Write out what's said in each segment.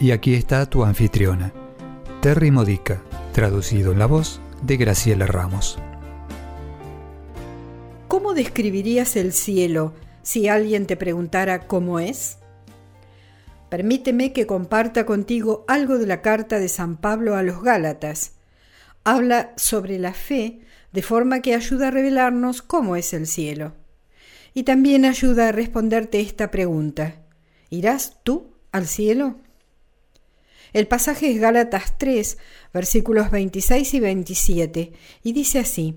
Y aquí está tu anfitriona, Terry Modica, traducido en la voz de Graciela Ramos. ¿Cómo describirías el cielo si alguien te preguntara cómo es? Permíteme que comparta contigo algo de la carta de San Pablo a los Gálatas. Habla sobre la fe de forma que ayuda a revelarnos cómo es el cielo. Y también ayuda a responderte esta pregunta. ¿Irás tú al cielo? El pasaje es Gálatas 3, versículos 26 y 27, y dice así,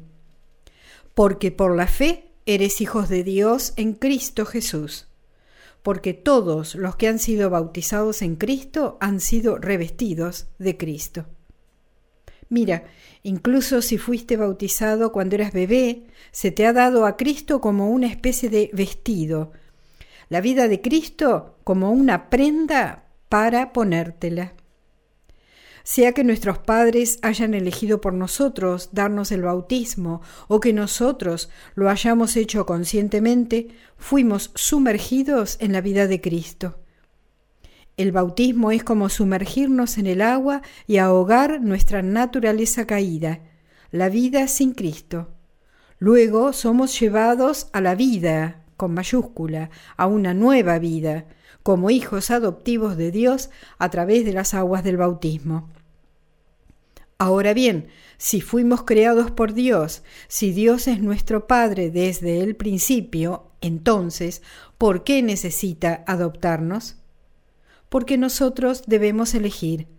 Porque por la fe eres hijos de Dios en Cristo Jesús, porque todos los que han sido bautizados en Cristo han sido revestidos de Cristo. Mira, incluso si fuiste bautizado cuando eras bebé, se te ha dado a Cristo como una especie de vestido, la vida de Cristo como una prenda para ponértela sea que nuestros padres hayan elegido por nosotros darnos el bautismo o que nosotros lo hayamos hecho conscientemente, fuimos sumergidos en la vida de Cristo. El bautismo es como sumergirnos en el agua y ahogar nuestra naturaleza caída, la vida sin Cristo. Luego somos llevados a la vida, con mayúscula, a una nueva vida, como hijos adoptivos de Dios a través de las aguas del bautismo. Ahora bien, si fuimos creados por Dios, si Dios es nuestro Padre desde el principio, entonces, ¿por qué necesita adoptarnos? Porque nosotros debemos elegir.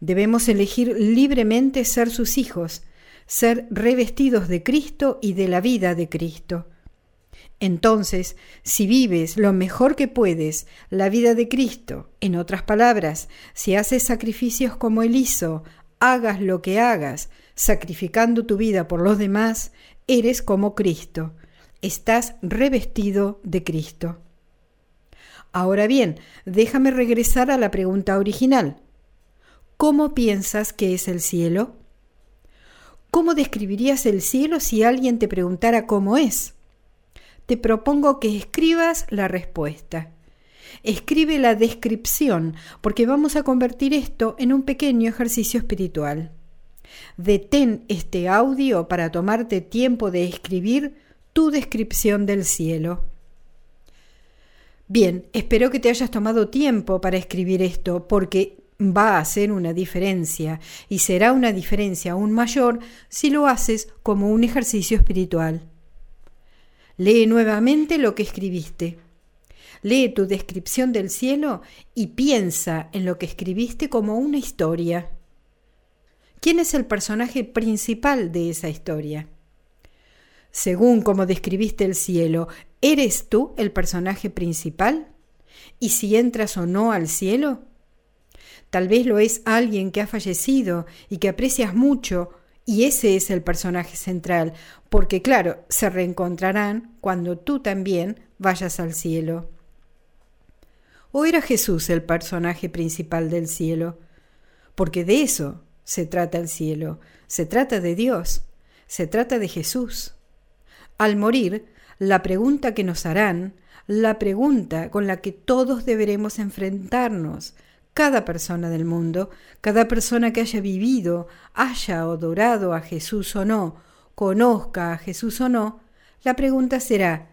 Debemos elegir libremente ser sus hijos, ser revestidos de Cristo y de la vida de Cristo. Entonces, si vives lo mejor que puedes la vida de Cristo, en otras palabras, si haces sacrificios como Él hizo, hagas lo que hagas, sacrificando tu vida por los demás, eres como Cristo. Estás revestido de Cristo. Ahora bien, déjame regresar a la pregunta original. ¿Cómo piensas que es el cielo? ¿Cómo describirías el cielo si alguien te preguntara cómo es? Te propongo que escribas la respuesta. Escribe la descripción, porque vamos a convertir esto en un pequeño ejercicio espiritual. Detén este audio para tomarte tiempo de escribir tu descripción del cielo. Bien, espero que te hayas tomado tiempo para escribir esto, porque va a hacer una diferencia, y será una diferencia aún mayor si lo haces como un ejercicio espiritual. Lee nuevamente lo que escribiste. Lee tu descripción del cielo y piensa en lo que escribiste como una historia. ¿Quién es el personaje principal de esa historia? Según como describiste el cielo, ¿eres tú el personaje principal? ¿Y si entras o no al cielo? Tal vez lo es alguien que ha fallecido y que aprecias mucho y ese es el personaje central, porque claro, se reencontrarán cuando tú también vayas al cielo. ¿O era Jesús el personaje principal del cielo? Porque de eso se trata el cielo, se trata de Dios, se trata de Jesús. Al morir, la pregunta que nos harán, la pregunta con la que todos deberemos enfrentarnos, cada persona del mundo, cada persona que haya vivido, haya adorado a Jesús o no, conozca a Jesús o no, la pregunta será,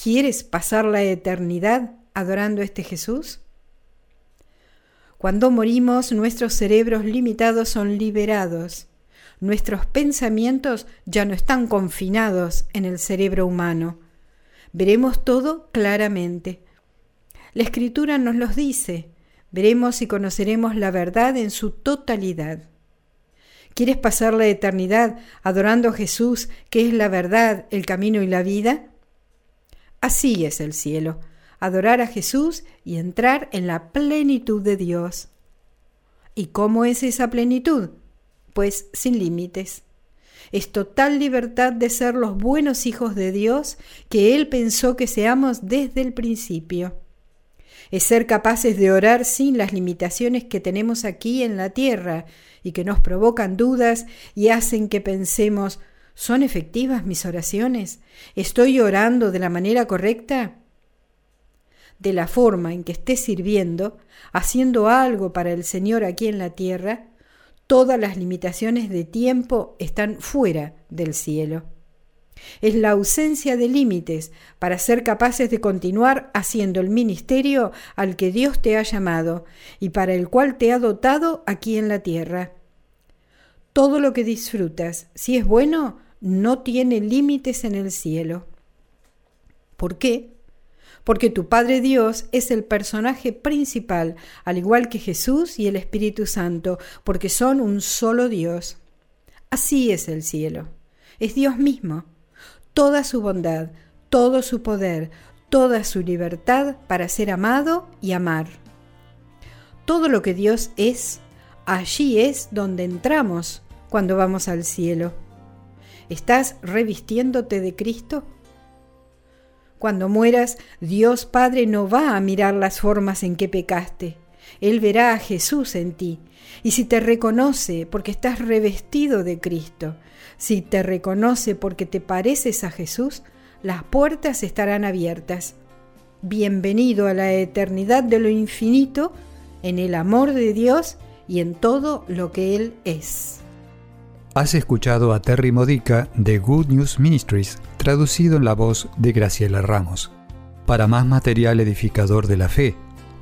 ¿quieres pasar la eternidad adorando a este Jesús? Cuando morimos, nuestros cerebros limitados son liberados. Nuestros pensamientos ya no están confinados en el cerebro humano. Veremos todo claramente. La escritura nos los dice. Veremos y conoceremos la verdad en su totalidad. ¿Quieres pasar la eternidad adorando a Jesús, que es la verdad, el camino y la vida? Así es el cielo, adorar a Jesús y entrar en la plenitud de Dios. ¿Y cómo es esa plenitud? Pues sin límites. Es total libertad de ser los buenos hijos de Dios que Él pensó que seamos desde el principio. Es ser capaces de orar sin las limitaciones que tenemos aquí en la tierra y que nos provocan dudas y hacen que pensemos ¿Son efectivas mis oraciones? ¿Estoy orando de la manera correcta? De la forma en que esté sirviendo, haciendo algo para el Señor aquí en la tierra, todas las limitaciones de tiempo están fuera del cielo. Es la ausencia de límites para ser capaces de continuar haciendo el ministerio al que Dios te ha llamado y para el cual te ha dotado aquí en la tierra. Todo lo que disfrutas, si es bueno, no tiene límites en el cielo. ¿Por qué? Porque tu Padre Dios es el personaje principal, al igual que Jesús y el Espíritu Santo, porque son un solo Dios. Así es el cielo. Es Dios mismo. Toda su bondad, todo su poder, toda su libertad para ser amado y amar. Todo lo que Dios es, allí es donde entramos cuando vamos al cielo. ¿Estás revistiéndote de Cristo? Cuando mueras, Dios Padre no va a mirar las formas en que pecaste. Él verá a Jesús en ti. Y si te reconoce porque estás revestido de Cristo, si te reconoce porque te pareces a Jesús, las puertas estarán abiertas. Bienvenido a la eternidad de lo infinito, en el amor de Dios y en todo lo que Él es. Has escuchado a Terry Modica de Good News Ministries, traducido en la voz de Graciela Ramos. Para más material edificador de la fe